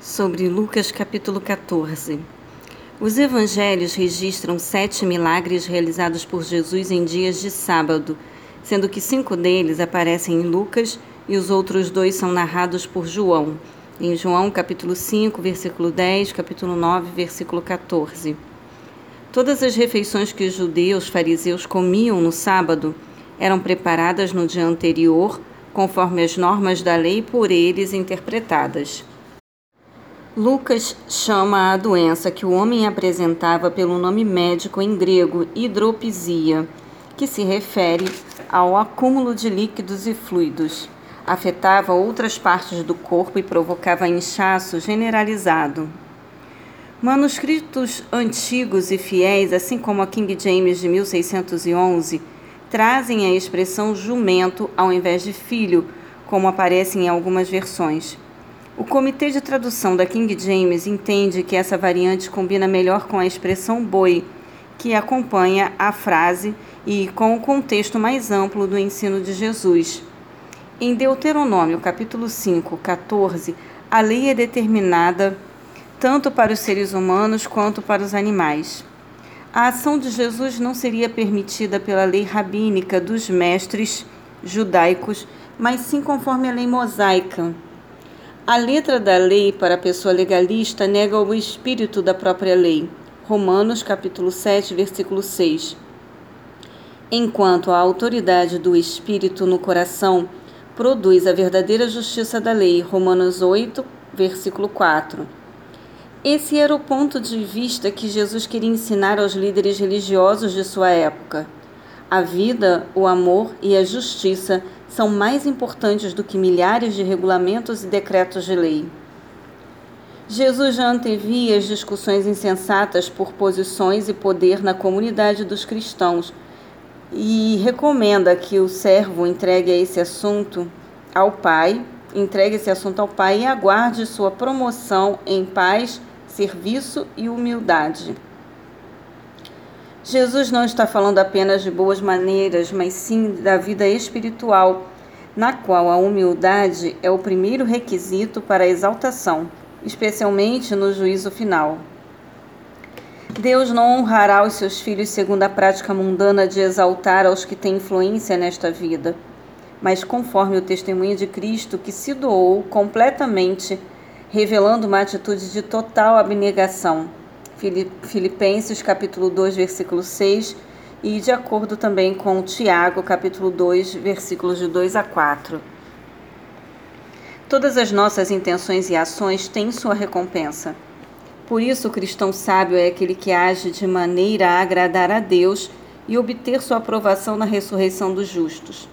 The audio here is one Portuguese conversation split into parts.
sobre Lucas capítulo 14. Os evangelhos registram sete milagres realizados por Jesus em dias de sábado, sendo que cinco deles aparecem em Lucas e os outros dois são narrados por João, em João capítulo 5, versículo 10, capítulo 9, versículo 14. Todas as refeições que os judeus fariseus comiam no sábado eram preparadas no dia anterior, conforme as normas da lei por eles interpretadas. Lucas chama a doença que o homem apresentava pelo nome médico em grego hidropisia, que se refere ao acúmulo de líquidos e fluidos. Afetava outras partes do corpo e provocava inchaço generalizado. Manuscritos antigos e fiéis, assim como a King James de 1611, trazem a expressão jumento ao invés de filho, como aparece em algumas versões. O Comitê de Tradução da King James entende que essa variante combina melhor com a expressão boi, que acompanha a frase e com o contexto mais amplo do ensino de Jesus. Em Deuteronômio, capítulo 5, 14, a lei é determinada tanto para os seres humanos quanto para os animais. A ação de Jesus não seria permitida pela lei rabínica dos mestres judaicos, mas sim conforme a lei mosaica a letra da lei para a pessoa legalista nega o espírito da própria lei. Romanos capítulo 7, versículo 6. Enquanto a autoridade do espírito no coração produz a verdadeira justiça da lei. Romanos 8, versículo 4. Esse era o ponto de vista que Jesus queria ensinar aos líderes religiosos de sua época. A vida, o amor e a justiça são mais importantes do que milhares de regulamentos e decretos de lei. Jesus já antevia as discussões insensatas por posições e poder na comunidade dos cristãos e recomenda que o servo entregue esse assunto ao Pai, entregue esse assunto ao Pai e aguarde sua promoção em paz, serviço e humildade. Jesus não está falando apenas de boas maneiras, mas sim da vida espiritual, na qual a humildade é o primeiro requisito para a exaltação, especialmente no juízo final. Deus não honrará os seus filhos segundo a prática mundana de exaltar aos que têm influência nesta vida, mas conforme o testemunho de Cristo que se doou completamente, revelando uma atitude de total abnegação Filipenses capítulo 2, versículo 6, e de acordo também com Tiago, capítulo 2, versículos de 2 a 4. Todas as nossas intenções e ações têm sua recompensa. Por isso, o cristão sábio é aquele que age de maneira a agradar a Deus e obter sua aprovação na ressurreição dos justos.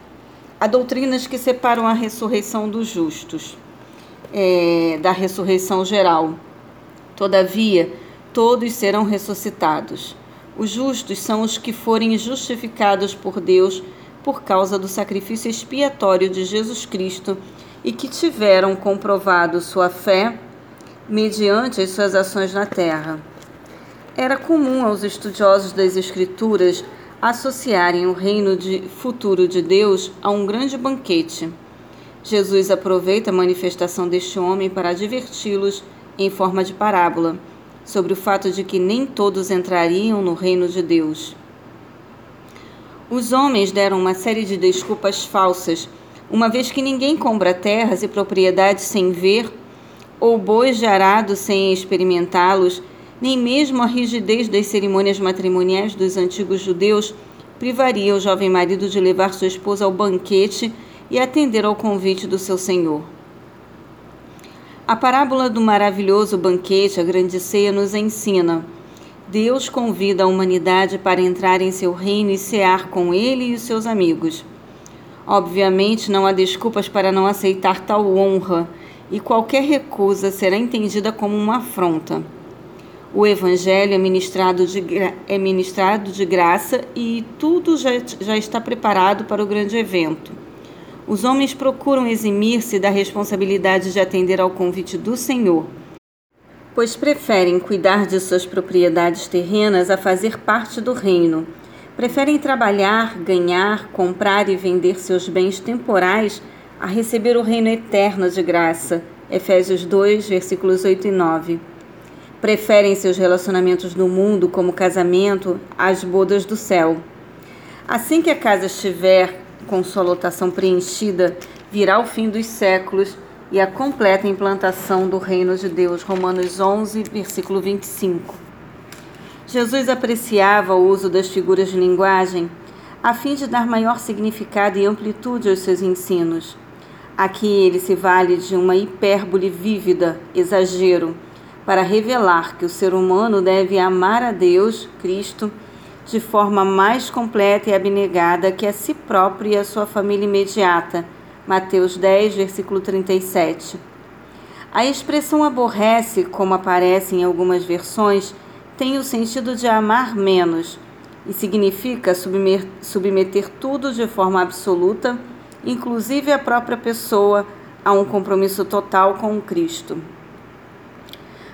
Há doutrinas que separam a ressurreição dos justos é, da ressurreição geral. Todavia, todos serão ressuscitados. Os justos são os que forem justificados por Deus por causa do sacrifício expiatório de Jesus Cristo e que tiveram comprovado sua fé mediante as suas ações na terra. Era comum aos estudiosos das Escrituras associarem o reino de futuro de Deus a um grande banquete. Jesus aproveita a manifestação deste homem para adverti-los em forma de parábola sobre o fato de que nem todos entrariam no reino de Deus. Os homens deram uma série de desculpas falsas, uma vez que ninguém compra terras e propriedades sem ver, ou bois de arado sem experimentá-los, nem mesmo a rigidez das cerimônias matrimoniais dos antigos judeus privaria o jovem marido de levar sua esposa ao banquete e atender ao convite do seu senhor. A parábola do maravilhoso banquete, a grande ceia, nos ensina. Deus convida a humanidade para entrar em seu reino e cear com ele e os seus amigos. Obviamente, não há desculpas para não aceitar tal honra, e qualquer recusa será entendida como uma afronta. O Evangelho é ministrado de, é ministrado de graça e tudo já, já está preparado para o grande evento. Os homens procuram eximir-se da responsabilidade de atender ao convite do Senhor, pois preferem cuidar de suas propriedades terrenas a fazer parte do reino. Preferem trabalhar, ganhar, comprar e vender seus bens temporais a receber o reino eterno de graça, Efésios 2, versículos 8 e 9. Preferem seus relacionamentos no mundo, como casamento, às bodas do céu. Assim que a casa estiver com sua lotação preenchida, virá o fim dos séculos e a completa implantação do reino de Deus. Romanos 11, versículo 25. Jesus apreciava o uso das figuras de linguagem a fim de dar maior significado e amplitude aos seus ensinos. Aqui ele se vale de uma hipérbole vívida, exagero, para revelar que o ser humano deve amar a Deus, Cristo, de forma mais completa e abnegada que a si próprio e a sua família imediata. Mateus 10, versículo 37. A expressão aborrece, como aparece em algumas versões, tem o sentido de amar menos, e significa submeter tudo de forma absoluta, inclusive a própria pessoa, a um compromisso total com Cristo.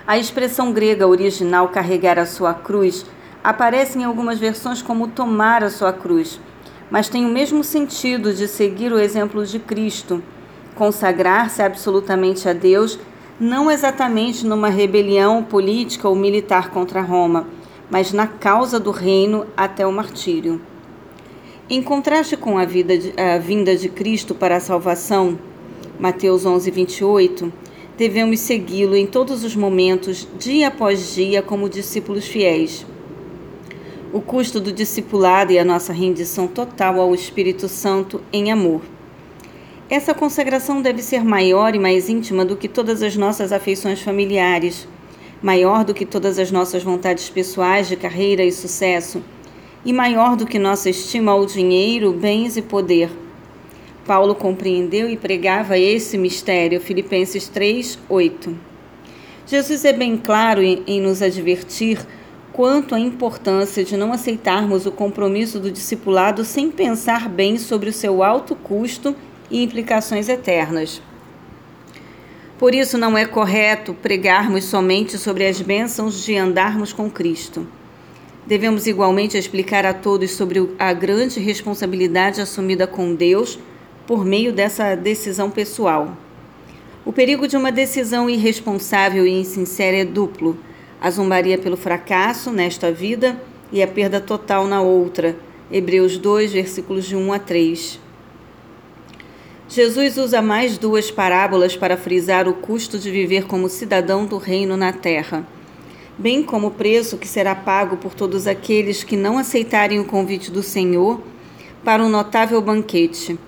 A expressão grega original carregar a sua cruz aparece em algumas versões como tomar a sua cruz, mas tem o mesmo sentido de seguir o exemplo de Cristo, consagrar-se absolutamente a Deus, não exatamente numa rebelião política ou militar contra Roma mas na causa do reino até o martírio. Em contraste com a, de, a vinda de Cristo para a salvação, Mateus 11, 28, devemos segui-lo em todos os momentos, dia após dia, como discípulos fiéis. O custo do discipulado e a nossa rendição total ao Espírito Santo em amor. Essa consagração deve ser maior e mais íntima do que todas as nossas afeições familiares maior do que todas as nossas vontades pessoais de carreira e sucesso, e maior do que nossa estima ao dinheiro, bens e poder. Paulo compreendeu e pregava esse mistério, Filipenses 3, 8. Jesus é bem claro em, em nos advertir quanto à importância de não aceitarmos o compromisso do discipulado sem pensar bem sobre o seu alto custo e implicações eternas. Por isso não é correto pregarmos somente sobre as bênçãos de andarmos com Cristo. Devemos igualmente explicar a todos sobre a grande responsabilidade assumida com Deus por meio dessa decisão pessoal. O perigo de uma decisão irresponsável e insincera é duplo: a zombaria pelo fracasso nesta vida e a perda total na outra. Hebreus 2, versículos de 1 a 3. Jesus usa mais duas parábolas para frisar o custo de viver como cidadão do reino na terra, bem como o preço que será pago por todos aqueles que não aceitarem o convite do Senhor para um notável banquete.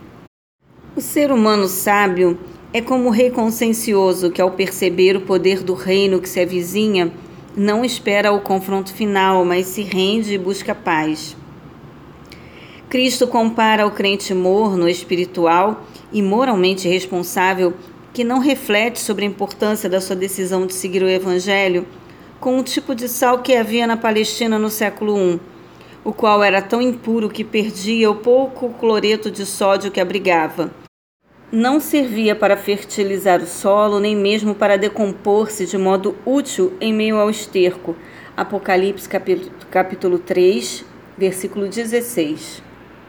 O ser humano sábio é como o rei consciencioso que, ao perceber o poder do reino que se avizinha, não espera o confronto final, mas se rende e busca paz. Cristo compara o crente morno espiritual e moralmente responsável que não reflete sobre a importância da sua decisão de seguir o Evangelho com o tipo de sal que havia na Palestina no século I, o qual era tão impuro que perdia o pouco cloreto de sódio que abrigava. Não servia para fertilizar o solo, nem mesmo para decompor-se de modo útil em meio ao esterco. Apocalipse capítulo 3, versículo 16.